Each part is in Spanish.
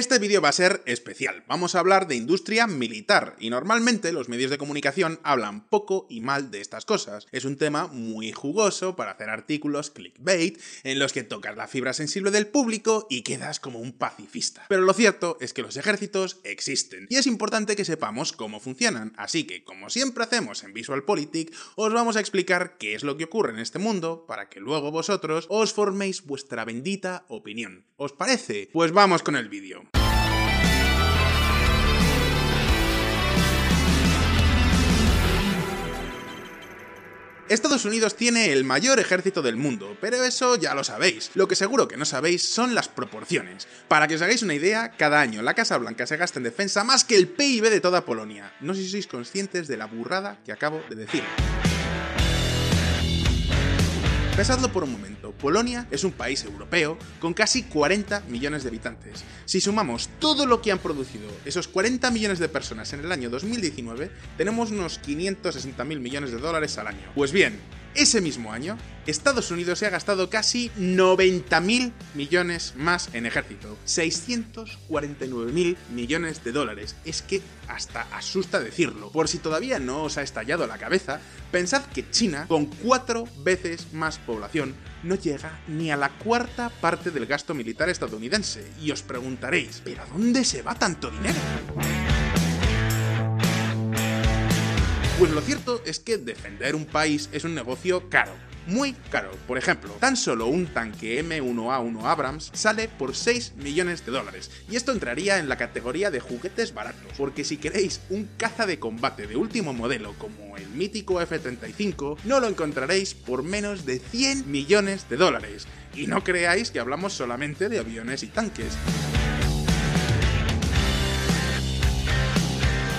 Este vídeo va a ser especial, vamos a hablar de industria militar, y normalmente los medios de comunicación hablan poco y mal de estas cosas. Es un tema muy jugoso para hacer artículos clickbait, en los que tocas la fibra sensible del público y quedas como un pacifista. Pero lo cierto es que los ejércitos existen, y es importante que sepamos cómo funcionan, así que como siempre hacemos en VisualPolitik, os vamos a explicar qué es lo que ocurre en este mundo, para que luego vosotros os forméis vuestra bendita opinión. ¿Os parece? Pues vamos con el vídeo. Estados Unidos tiene el mayor ejército del mundo, pero eso ya lo sabéis. Lo que seguro que no sabéis son las proporciones. Para que os hagáis una idea, cada año la Casa Blanca se gasta en defensa más que el PIB de toda Polonia. No sé si sois conscientes de la burrada que acabo de decir. Pensadlo por un momento, Polonia es un país europeo con casi 40 millones de habitantes. Si sumamos todo lo que han producido esos 40 millones de personas en el año 2019, tenemos unos 560 mil millones de dólares al año. Pues bien, ese mismo año, Estados Unidos se ha gastado casi 90.000 millones más en ejército. 649.000 millones de dólares. Es que hasta asusta decirlo. Por si todavía no os ha estallado la cabeza, pensad que China, con cuatro veces más población, no llega ni a la cuarta parte del gasto militar estadounidense. Y os preguntaréis, ¿pero dónde se va tanto dinero? Pues lo cierto es que defender un país es un negocio caro muy caro. Por ejemplo, tan solo un tanque M1A1 Abrams sale por 6 millones de dólares. Y esto entraría en la categoría de juguetes baratos, porque si queréis un caza de combate de último modelo como el mítico F-35, no lo encontraréis por menos de 100 millones de dólares. Y no creáis que hablamos solamente de aviones y tanques.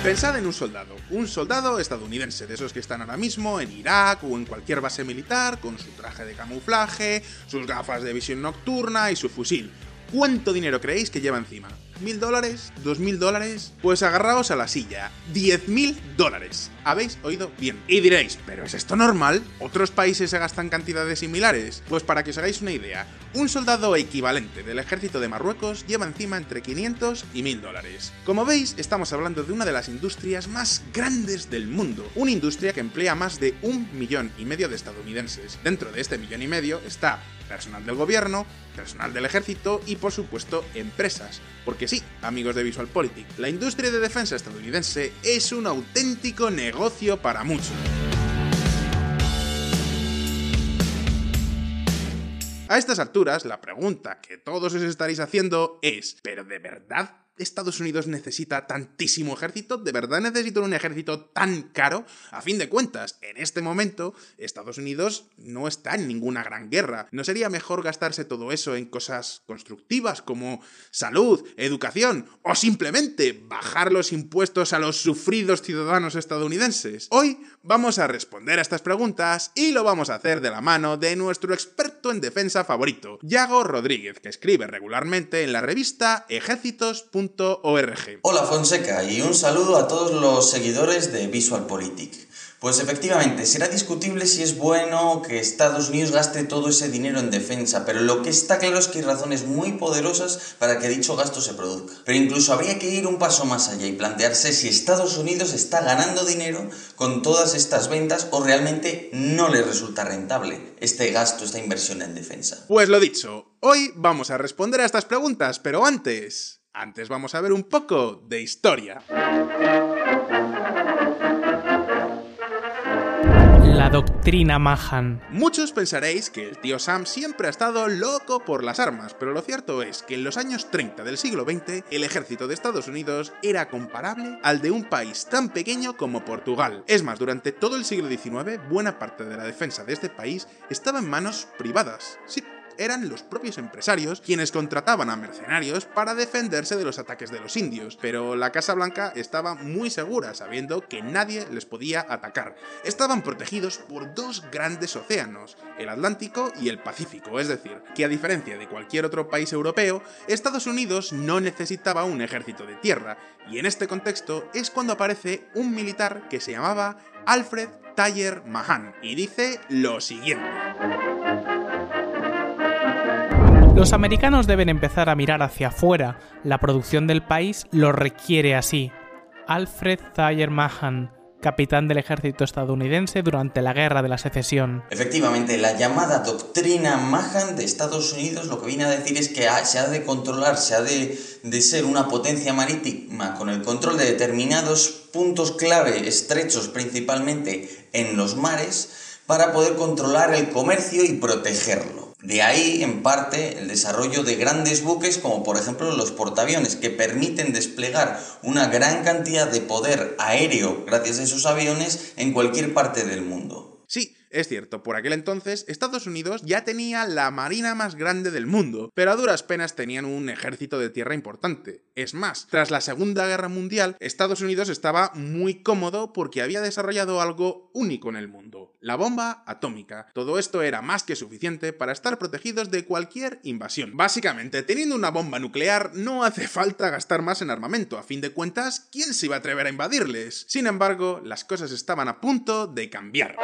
Pensad en un soldado, un soldado estadounidense, de esos que están ahora mismo en Irak o en cualquier base militar, con su traje de camuflaje, sus gafas de visión nocturna y su fusil. ¿Cuánto dinero creéis que lleva encima? ¿Mil dólares? ¿Dos mil dólares? Pues agarraos a la silla. ¡Diez mil dólares! Habéis oído bien. Y diréis, ¿pero es esto normal? ¿Otros países se gastan cantidades similares? Pues para que os hagáis una idea, un soldado equivalente del ejército de Marruecos lleva encima entre 500 y 1000 dólares. Como veis, estamos hablando de una de las industrias más grandes del mundo. Una industria que emplea más de un millón y medio de estadounidenses. Dentro de este millón y medio está personal del gobierno, personal del ejército y por supuesto empresas. Porque sí, amigos de VisualPolitik, la industria de defensa estadounidense es un auténtico negocio para muchos. A estas alturas, la pregunta que todos os estaréis haciendo es, ¿pero de verdad Estados Unidos necesita tantísimo ejército? ¿De verdad necesita un ejército tan caro? A fin de cuentas, en este momento, Estados Unidos no está en ninguna gran guerra. ¿No sería mejor gastarse todo eso en cosas constructivas como salud, educación o simplemente bajar los impuestos a los sufridos ciudadanos estadounidenses? Hoy vamos a responder a estas preguntas y lo vamos a hacer de la mano de nuestro experto en defensa favorito, Yago Rodríguez, que escribe regularmente en la revista ejércitos.com Hola Fonseca y un saludo a todos los seguidores de VisualPolitik. Pues efectivamente, será discutible si es bueno que Estados Unidos gaste todo ese dinero en defensa, pero lo que está claro es que hay razones muy poderosas para que dicho gasto se produzca. Pero incluso habría que ir un paso más allá y plantearse si Estados Unidos está ganando dinero con todas estas ventas o realmente no le resulta rentable este gasto, esta inversión en defensa. Pues lo dicho, hoy vamos a responder a estas preguntas, pero antes... Antes vamos a ver un poco de historia. La doctrina Mahan. Muchos pensaréis que el tío Sam siempre ha estado loco por las armas, pero lo cierto es que en los años 30 del siglo XX el ejército de Estados Unidos era comparable al de un país tan pequeño como Portugal. Es más, durante todo el siglo XIX buena parte de la defensa de este país estaba en manos privadas. Sí, eran los propios empresarios quienes contrataban a mercenarios para defenderse de los ataques de los indios, pero la Casa Blanca estaba muy segura sabiendo que nadie les podía atacar. Estaban protegidos por dos grandes océanos, el Atlántico y el Pacífico, es decir, que a diferencia de cualquier otro país europeo, Estados Unidos no necesitaba un ejército de tierra, y en este contexto es cuando aparece un militar que se llamaba Alfred Taller Mahan, y dice lo siguiente. Los americanos deben empezar a mirar hacia afuera. La producción del país lo requiere así. Alfred Thayer Mahan, capitán del ejército estadounidense durante la Guerra de la Secesión. Efectivamente, la llamada doctrina Mahan de Estados Unidos lo que viene a decir es que se ha de controlar, se ha de, de ser una potencia marítima con el control de determinados puntos clave, estrechos principalmente en los mares, para poder controlar el comercio y protegerlo. De ahí, en parte, el desarrollo de grandes buques como por ejemplo los portaaviones, que permiten desplegar una gran cantidad de poder aéreo gracias a esos aviones en cualquier parte del mundo. Es cierto, por aquel entonces Estados Unidos ya tenía la marina más grande del mundo, pero a duras penas tenían un ejército de tierra importante. Es más, tras la Segunda Guerra Mundial, Estados Unidos estaba muy cómodo porque había desarrollado algo único en el mundo, la bomba atómica. Todo esto era más que suficiente para estar protegidos de cualquier invasión. Básicamente, teniendo una bomba nuclear no hace falta gastar más en armamento, a fin de cuentas, ¿quién se iba a atrever a invadirles? Sin embargo, las cosas estaban a punto de cambiar.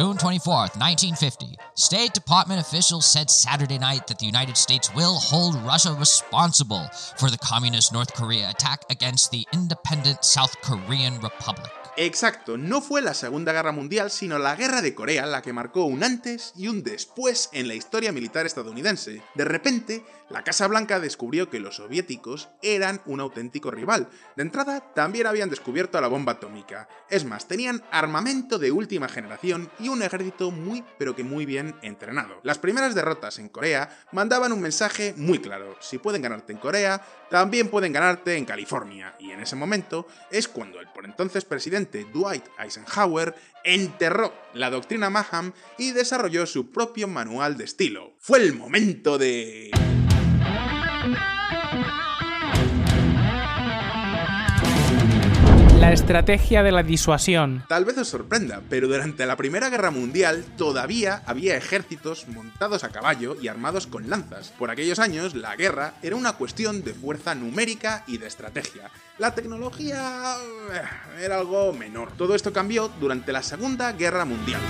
June 24th, 1950. State Department officials said Saturday night that the United States will hold Russia responsible for the communist North Korea attack against the independent South Korean Republic. Exacto, no fue la Segunda Guerra Mundial, sino la Guerra de Corea la que marcó un antes y un después en la historia militar estadounidense. De repente, la Casa Blanca descubrió que los soviéticos eran un auténtico rival. De entrada, también habían descubierto la bomba atómica. Es más, tenían armamento de última generación y un ejército muy pero que muy bien entrenado. Las primeras derrotas en Corea mandaban un mensaje muy claro. Si pueden ganarte en Corea, también pueden ganarte en California. Y en ese momento es cuando el por entonces presidente Dwight Eisenhower enterró la doctrina Maham y desarrolló su propio manual de estilo. Fue el momento de... La estrategia de la disuasión. Tal vez os sorprenda, pero durante la Primera Guerra Mundial todavía había ejércitos montados a caballo y armados con lanzas. Por aquellos años, la guerra era una cuestión de fuerza numérica y de estrategia. La tecnología eh, era algo menor. Todo esto cambió durante la Segunda Guerra Mundial.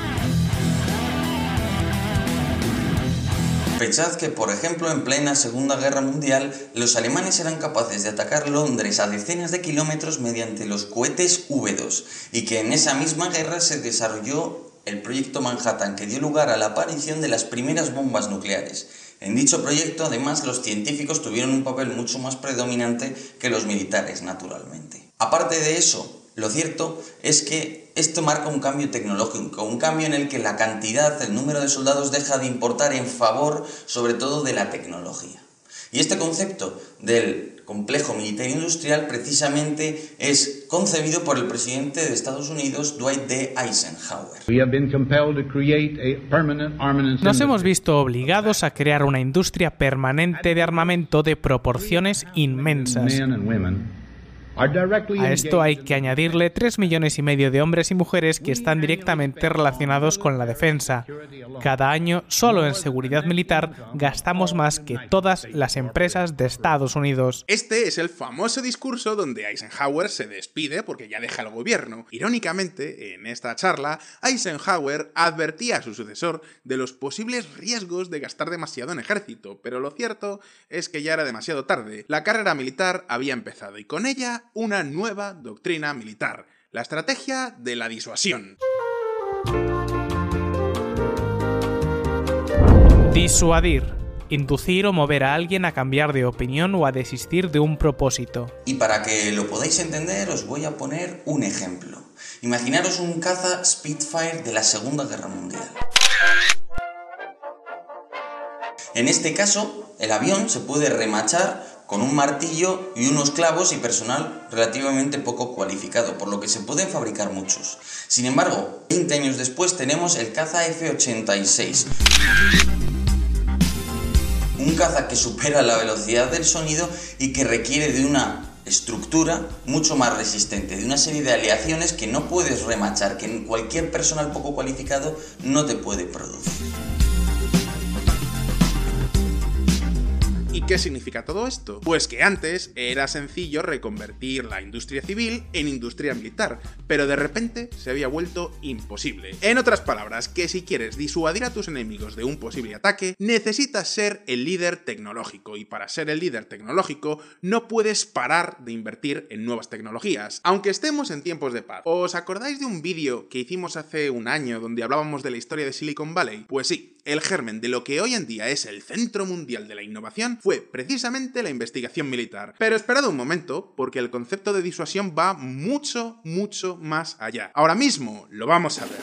Pensad que, por ejemplo, en plena Segunda Guerra Mundial, los alemanes eran capaces de atacar Londres a decenas de kilómetros mediante los cohetes V2 y que en esa misma guerra se desarrolló el proyecto Manhattan, que dio lugar a la aparición de las primeras bombas nucleares. En dicho proyecto, además, los científicos tuvieron un papel mucho más predominante que los militares, naturalmente. Aparte de eso, lo cierto es que esto marca un cambio tecnológico, un cambio en el que la cantidad, el número de soldados deja de importar en favor sobre todo de la tecnología. Y este concepto del complejo militar industrial precisamente es concebido por el presidente de Estados Unidos, Dwight D. Eisenhower. Nos hemos visto obligados a crear una industria permanente de armamento de proporciones inmensas. A esto hay que añadirle 3 millones y medio de hombres y mujeres que están directamente relacionados con la defensa. Cada año, solo en seguridad militar, gastamos más que todas las empresas de Estados Unidos. Este es el famoso discurso donde Eisenhower se despide porque ya deja el gobierno. Irónicamente, en esta charla, Eisenhower advertía a su sucesor de los posibles riesgos de gastar demasiado en ejército, pero lo cierto es que ya era demasiado tarde. La carrera militar había empezado y con ella una nueva doctrina militar, la estrategia de la disuasión. Disuadir. Inducir o mover a alguien a cambiar de opinión o a desistir de un propósito. Y para que lo podáis entender os voy a poner un ejemplo. Imaginaros un caza Spitfire de la Segunda Guerra Mundial. En este caso, el avión se puede remachar con un martillo y unos clavos y personal relativamente poco cualificado, por lo que se pueden fabricar muchos. Sin embargo, 20 años después tenemos el caza F-86. Un caza que supera la velocidad del sonido y que requiere de una estructura mucho más resistente, de una serie de aleaciones que no puedes remachar, que cualquier personal poco cualificado no te puede producir. ¿Y qué significa todo esto? Pues que antes era sencillo reconvertir la industria civil en industria militar, pero de repente se había vuelto imposible. En otras palabras, que si quieres disuadir a tus enemigos de un posible ataque, necesitas ser el líder tecnológico, y para ser el líder tecnológico no puedes parar de invertir en nuevas tecnologías, aunque estemos en tiempos de paz. ¿Os acordáis de un vídeo que hicimos hace un año donde hablábamos de la historia de Silicon Valley? Pues sí, el germen de lo que hoy en día es el centro mundial de la innovación fue precisamente la investigación militar. Pero esperad un momento, porque el concepto de disuasión va mucho, mucho más allá. Ahora mismo lo vamos a ver.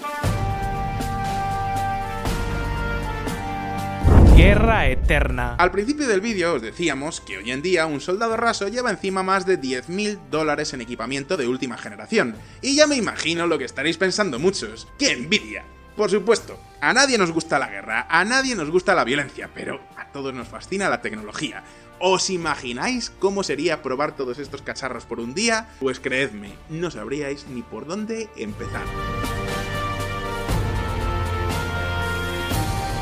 Guerra Eterna. Al principio del vídeo os decíamos que hoy en día un soldado raso lleva encima más de 10.000 dólares en equipamiento de última generación. Y ya me imagino lo que estaréis pensando muchos. ¡Qué envidia! Por supuesto, a nadie nos gusta la guerra, a nadie nos gusta la violencia, pero a todos nos fascina la tecnología. ¿Os imagináis cómo sería probar todos estos cacharros por un día? Pues creedme, no sabríais ni por dónde empezar.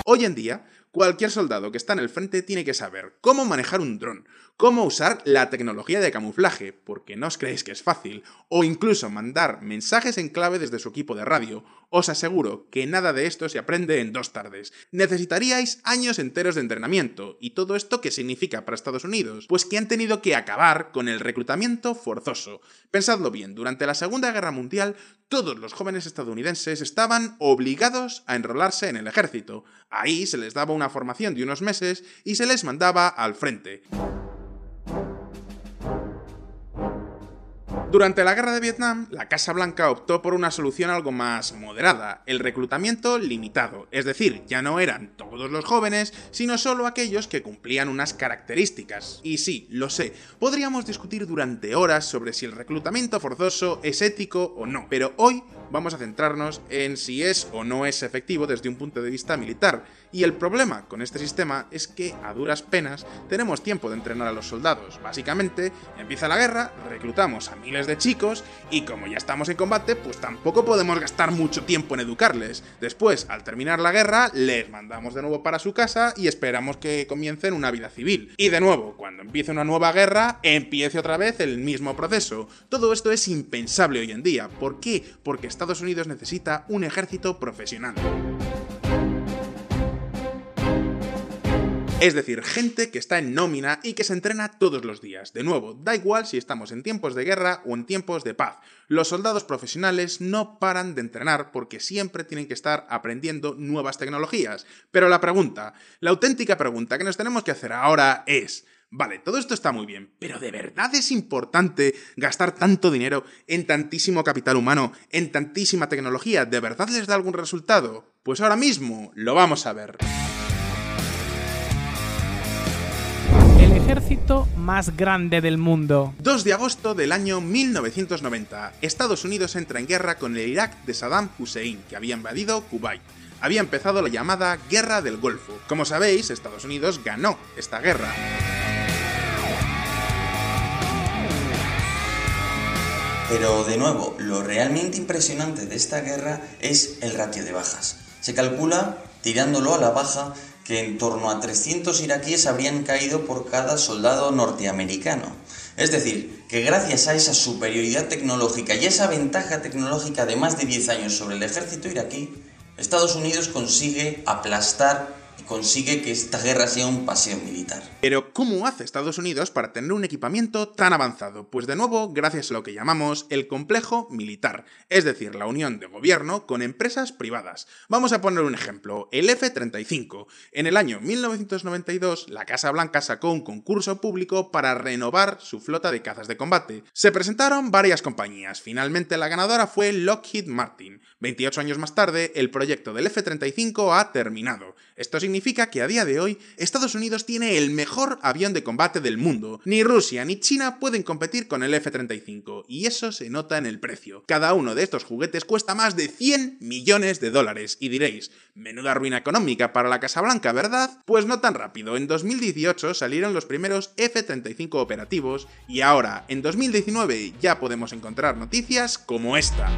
Hoy en día, Cualquier soldado que está en el frente tiene que saber cómo manejar un dron, cómo usar la tecnología de camuflaje, porque no os creéis que es fácil, o incluso mandar mensajes en clave desde su equipo de radio. Os aseguro que nada de esto se aprende en dos tardes. Necesitaríais años enteros de entrenamiento. ¿Y todo esto qué significa para Estados Unidos? Pues que han tenido que acabar con el reclutamiento forzoso. Pensadlo bien, durante la Segunda Guerra Mundial todos los jóvenes estadounidenses estaban obligados a enrolarse en el ejército. Ahí se les daba una formación de unos meses y se les mandaba al frente. Durante la guerra de Vietnam, la Casa Blanca optó por una solución algo más moderada, el reclutamiento limitado, es decir, ya no eran todos los jóvenes, sino solo aquellos que cumplían unas características. Y sí, lo sé, podríamos discutir durante horas sobre si el reclutamiento forzoso es ético o no, pero hoy vamos a centrarnos en si es o no es efectivo desde un punto de vista militar. Y el problema con este sistema es que a duras penas tenemos tiempo de entrenar a los soldados. Básicamente, empieza la guerra, reclutamos a miles de chicos y como ya estamos en combate, pues tampoco podemos gastar mucho tiempo en educarles. Después, al terminar la guerra, les mandamos de nuevo para su casa y esperamos que comiencen una vida civil. Y de nuevo, cuando empiece una nueva guerra, empiece otra vez el mismo proceso. Todo esto es impensable hoy en día. ¿Por qué? Porque Estados Unidos necesita un ejército profesional. Es decir, gente que está en nómina y que se entrena todos los días. De nuevo, da igual si estamos en tiempos de guerra o en tiempos de paz. Los soldados profesionales no paran de entrenar porque siempre tienen que estar aprendiendo nuevas tecnologías. Pero la pregunta, la auténtica pregunta que nos tenemos que hacer ahora es... Vale, todo esto está muy bien, pero ¿de verdad es importante gastar tanto dinero en tantísimo capital humano, en tantísima tecnología? ¿De verdad les da algún resultado? Pues ahora mismo lo vamos a ver. Más grande del mundo. 2 de agosto del año 1990. Estados Unidos entra en guerra con el Irak de Saddam Hussein, que había invadido Kuwait. Había empezado la llamada Guerra del Golfo. Como sabéis, Estados Unidos ganó esta guerra. Pero de nuevo, lo realmente impresionante de esta guerra es el ratio de bajas. Se calcula, tirándolo a la baja, que en torno a 300 iraquíes habrían caído por cada soldado norteamericano. Es decir, que gracias a esa superioridad tecnológica y esa ventaja tecnológica de más de 10 años sobre el ejército iraquí, Estados Unidos consigue aplastar consigue que esta guerra sea un paseo militar. Pero ¿cómo hace Estados Unidos para tener un equipamiento tan avanzado? Pues de nuevo, gracias a lo que llamamos el complejo militar, es decir, la unión de gobierno con empresas privadas. Vamos a poner un ejemplo, el F-35. En el año 1992, la Casa Blanca sacó un concurso público para renovar su flota de cazas de combate. Se presentaron varias compañías, finalmente la ganadora fue Lockheed Martin. 28 años más tarde, el proyecto del F-35 ha terminado. Esto significa que a día de hoy Estados Unidos tiene el mejor avión de combate del mundo. Ni Rusia ni China pueden competir con el F-35 y eso se nota en el precio. Cada uno de estos juguetes cuesta más de 100 millones de dólares y diréis, menuda ruina económica para la Casa Blanca, ¿verdad? Pues no tan rápido. En 2018 salieron los primeros F-35 operativos y ahora, en 2019, ya podemos encontrar noticias como esta.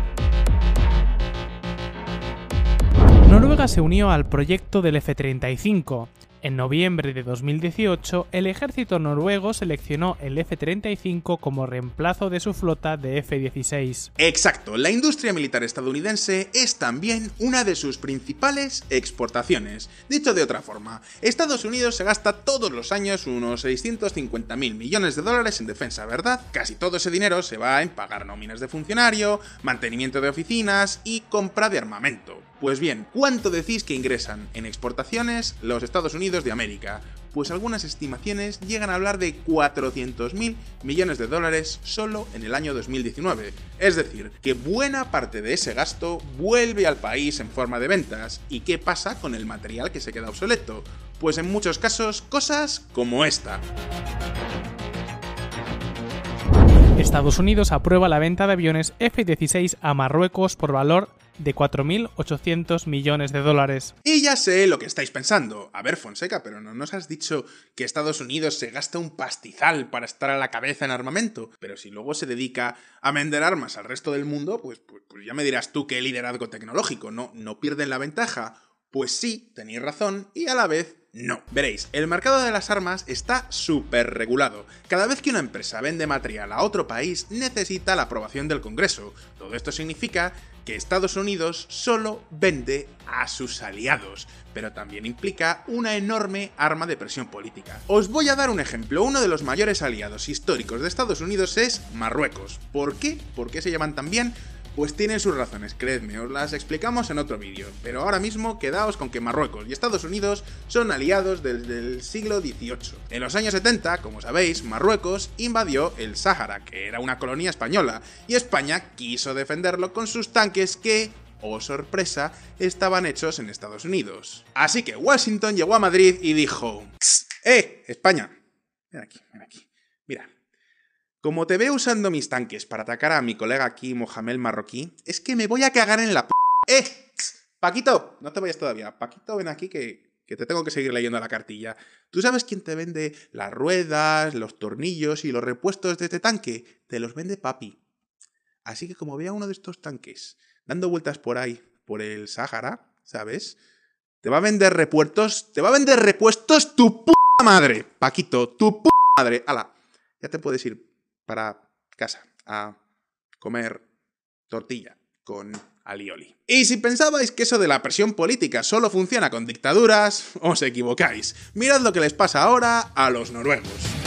Noruega se unió al proyecto del F-35. En noviembre de 2018, el ejército noruego seleccionó el F-35 como reemplazo de su flota de F-16. Exacto, la industria militar estadounidense es también una de sus principales exportaciones. Dicho de otra forma, Estados Unidos se gasta todos los años unos 650 mil millones de dólares en defensa, ¿verdad? Casi todo ese dinero se va en pagar nóminas de funcionario, mantenimiento de oficinas y compra de armamento. Pues bien, ¿cuánto decís que ingresan en exportaciones los Estados Unidos de América? Pues algunas estimaciones llegan a hablar de 400.000 millones de dólares solo en el año 2019. Es decir, que buena parte de ese gasto vuelve al país en forma de ventas. ¿Y qué pasa con el material que se queda obsoleto? Pues en muchos casos, cosas como esta. Estados Unidos aprueba la venta de aviones F-16 a Marruecos por valor de 4.800 millones de dólares. Y ya sé lo que estáis pensando. A ver, Fonseca, pero no nos has dicho que Estados Unidos se gasta un pastizal para estar a la cabeza en armamento. Pero si luego se dedica a vender armas al resto del mundo, pues, pues, pues ya me dirás tú qué liderazgo tecnológico, ¿no? ¿No pierden la ventaja? Pues sí, tenéis razón, y a la vez no. Veréis, el mercado de las armas está súper regulado. Cada vez que una empresa vende material a otro país, necesita la aprobación del Congreso. Todo esto significa que Estados Unidos solo vende a sus aliados, pero también implica una enorme arma de presión política. Os voy a dar un ejemplo, uno de los mayores aliados históricos de Estados Unidos es Marruecos. ¿Por qué? ¿Por qué se llaman tan bien? Pues tienen sus razones, creedme, os las explicamos en otro vídeo, pero ahora mismo quedaos con que Marruecos y Estados Unidos son aliados desde el siglo XVIII. En los años 70, como sabéis, Marruecos invadió el Sáhara, que era una colonia española, y España quiso defenderlo con sus tanques que, oh sorpresa, estaban hechos en Estados Unidos. Así que Washington llegó a Madrid y dijo, ¡Eh, España! Ven aquí, aquí. Mira, como te veo usando mis tanques para atacar a mi colega aquí, Mohamed Marroquí, es que me voy a cagar en la p... ¡Eh! Paquito, no te vayas todavía. Paquito, ven aquí que, que te tengo que seguir leyendo la cartilla. ¿Tú sabes quién te vende las ruedas, los tornillos y los repuestos de este tanque? Te los vende papi. Así que como vea uno de estos tanques dando vueltas por ahí, por el Sáhara, ¿sabes? Te va a vender repuestos, te va a vender repuestos tu p madre, Paquito, tu p madre. Ala, ya te puedes ir para casa a comer tortilla con alioli. Y si pensabais que eso de la presión política solo funciona con dictaduras, os equivocáis. Mirad lo que les pasa ahora a los noruegos.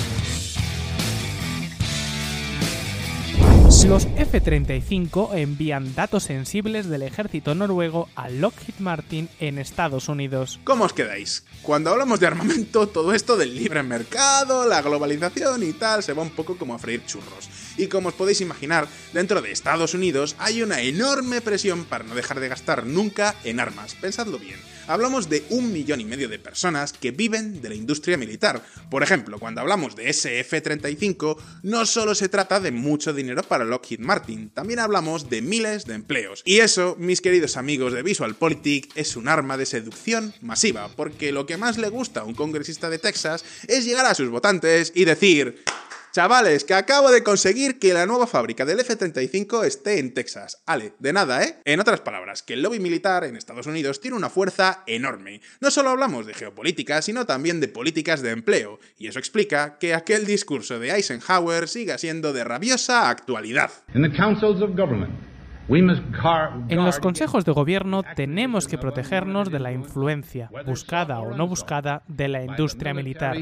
Los F-35 envían datos sensibles del ejército noruego a Lockheed Martin en Estados Unidos. ¿Cómo os quedáis? Cuando hablamos de armamento, todo esto del libre mercado, la globalización y tal, se va un poco como a freír churros. Y como os podéis imaginar, dentro de Estados Unidos hay una enorme presión para no dejar de gastar nunca en armas. Pensadlo bien. Hablamos de un millón y medio de personas que viven de la industria militar. Por ejemplo, cuando hablamos de SF-35, no solo se trata de mucho dinero para Lockheed Martin, también hablamos de miles de empleos. Y eso, mis queridos amigos de VisualPolitik, es un arma de seducción masiva, porque lo que más le gusta a un congresista de Texas es llegar a sus votantes y decir... Chavales, que acabo de conseguir que la nueva fábrica del F-35 esté en Texas. Ale, de nada, ¿eh? En otras palabras, que el lobby militar en Estados Unidos tiene una fuerza enorme. No solo hablamos de geopolítica, sino también de políticas de empleo. Y eso explica que aquel discurso de Eisenhower siga siendo de rabiosa actualidad. En los consejos de gobierno tenemos que protegernos de la influencia, buscada o no buscada, de la industria militar.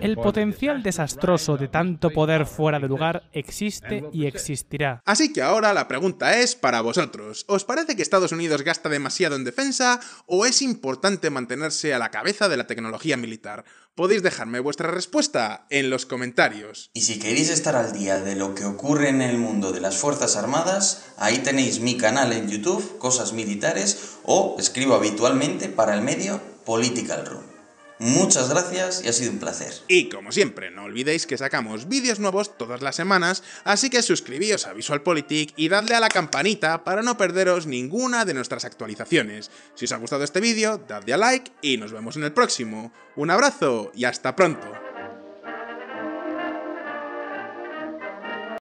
El potencial desastroso de tanto poder fuera de lugar existe y existirá. Así que ahora la pregunta es para vosotros. ¿Os parece que Estados Unidos gasta demasiado en defensa o es importante mantenerse a la cabeza de la tecnología militar? Podéis dejarme vuestra respuesta en los comentarios. Y si queréis estar al día de lo que ocurre en el mundo de las Fuerzas Armadas, ahí tenéis mi canal en YouTube, Cosas Militares, o escribo habitualmente para el medio Political Room. Muchas gracias y ha sido un placer. Y como siempre, no olvidéis que sacamos vídeos nuevos todas las semanas, así que suscribíos a VisualPolitik y dadle a la campanita para no perderos ninguna de nuestras actualizaciones. Si os ha gustado este vídeo, dadle a like y nos vemos en el próximo. Un abrazo y hasta pronto.